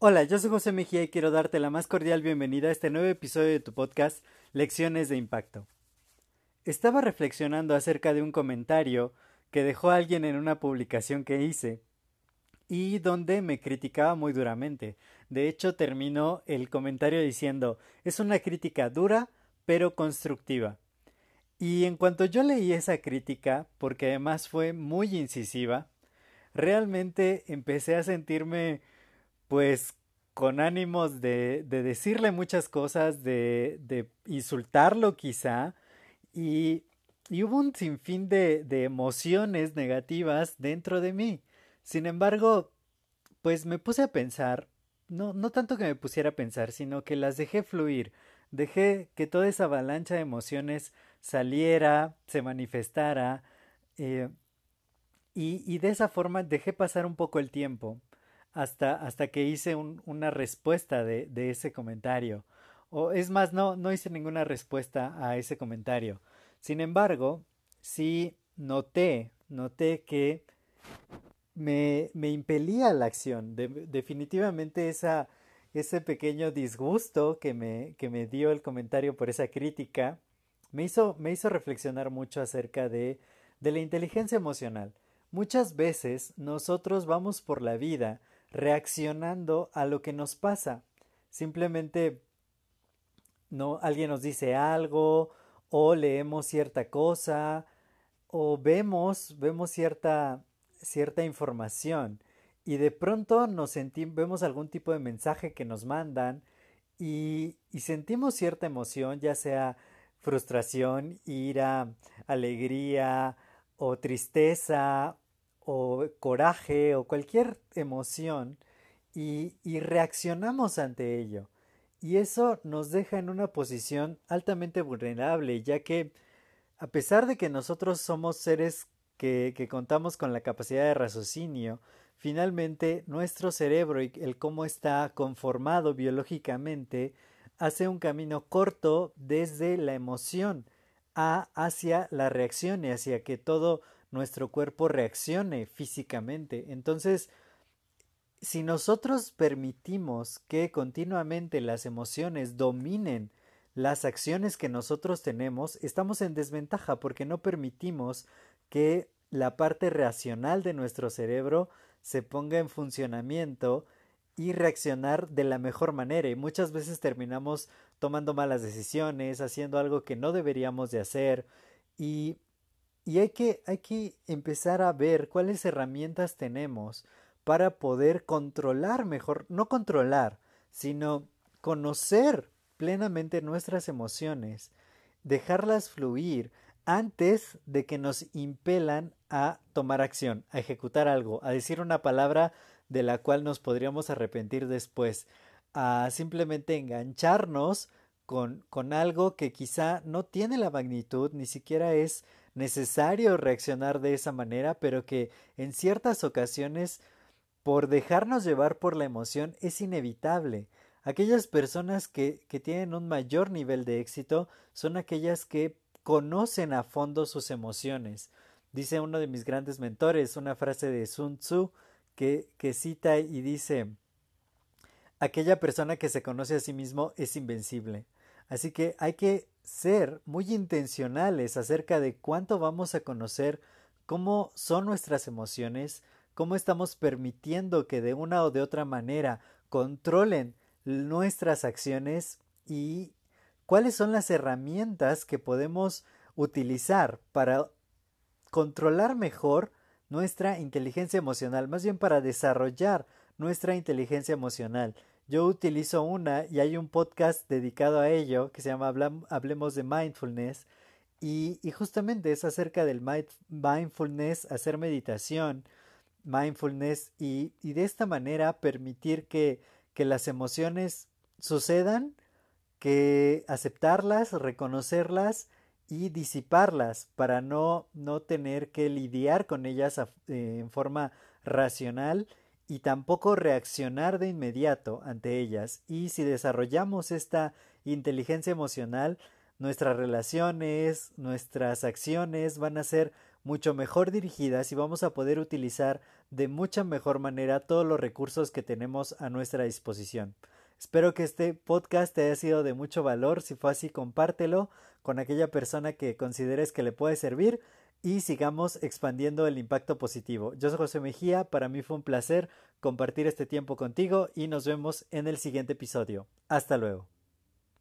Hola, yo soy José Mejía y quiero darte la más cordial bienvenida a este nuevo episodio de tu podcast Lecciones de Impacto. Estaba reflexionando acerca de un comentario que dejó alguien en una publicación que hice y donde me criticaba muy duramente. De hecho, terminó el comentario diciendo es una crítica dura pero constructiva. Y en cuanto yo leí esa crítica, porque además fue muy incisiva, realmente empecé a sentirme pues con ánimos de, de decirle muchas cosas, de, insultarlo quizá, y, y, hubo un sinfín de, de emociones negativas dentro de mí. Sin embargo, pues me puse a pensar, no, no tanto que me pusiera a pensar, sino que las dejé fluir, dejé que toda esa avalancha de emociones saliera, se manifestara, eh, y, de esa forma dejé pasar un poco el tiempo hasta, hasta que hice un, una respuesta de, ese comentario. O es más, no, no hice ninguna respuesta a ese comentario. Sin embargo, sí noté, noté que me, me impelía la acción. De, definitivamente esa, ese pequeño disgusto que me, que me dio el comentario por esa crítica me hizo, me hizo reflexionar mucho acerca de, de la inteligencia emocional. Muchas veces nosotros vamos por la vida reaccionando a lo que nos pasa. Simplemente no alguien nos dice algo o leemos cierta cosa o vemos vemos cierta cierta información y de pronto nos sentimos vemos algún tipo de mensaje que nos mandan y, y sentimos cierta emoción, ya sea frustración, ira, alegría o tristeza o coraje o cualquier emoción y, reaccionamos ante ello. Y eso nos deja en una posición altamente vulnerable, ya que a pesar de que nosotros somos seres que, que contamos con la capacidad de raciocinio, finalmente nuestro cerebro y el cómo está conformado biológicamente hace un camino corto desde la emoción a hacia la reacción y hacia que todo nuestro cuerpo reaccione físicamente. Entonces, si nosotros permitimos que continuamente las emociones dominen las acciones que nosotros tenemos, estamos en desventaja porque no permitimos que la parte racional de nuestro cerebro se ponga en funcionamiento y reaccionar de la mejor manera y muchas veces terminamos tomando malas decisiones, haciendo algo que no deberíamos de hacer y y hay que, hay que empezar a ver cuáles herramientas tenemos para poder controlar mejor, no controlar, sino conocer plenamente nuestras emociones, dejarlas fluir antes de que nos impelan a tomar acción, a ejecutar algo, a decir una palabra de la cual nos podríamos arrepentir después, a simplemente engancharnos con, con algo que quizá no tiene la magnitud, ni siquiera es necesario reaccionar de esa manera, pero que en ciertas ocasiones, por dejarnos llevar por la emoción, es inevitable. Aquellas personas que, que tienen un mayor nivel de éxito son aquellas que conocen a fondo sus emociones. Dice uno de mis grandes mentores una frase de Sun Tzu que, cita y dice aquella persona que se conoce a sí mismo es invencible. Así que hay que ser muy intencionales acerca de cuánto vamos a conocer cómo son nuestras emociones, cómo estamos permitiendo que de una o de otra manera controlen nuestras acciones y cuáles son las herramientas que podemos utilizar para controlar mejor nuestra inteligencia emocional, más bien para desarrollar nuestra inteligencia emocional. Yo utilizo una y hay un podcast dedicado a ello que se llama Hablemos de Mindfulness Y, justamente es acerca del mindfulness, hacer meditación, mindfulness y, y de esta manera permitir que, que las emociones sucedan, que aceptarlas, reconocerlas y disiparlas para no, no tener que lidiar con ellas eh, en forma racional y tampoco reaccionar de inmediato ante ellas. Y si desarrollamos esta inteligencia emocional, nuestras relaciones, nuestras acciones van a ser mucho mejor dirigidas y vamos a poder utilizar de mucha mejor manera todos los recursos que tenemos a nuestra disposición. Espero que este podcast te haya sido de mucho valor. Si fue así, compártelo con aquella persona que consideres que le puede servir y sigamos expandiendo el impacto positivo. Yo soy José Mejía, para mí fue un placer compartir este tiempo contigo y nos vemos en el siguiente episodio. Hasta luego.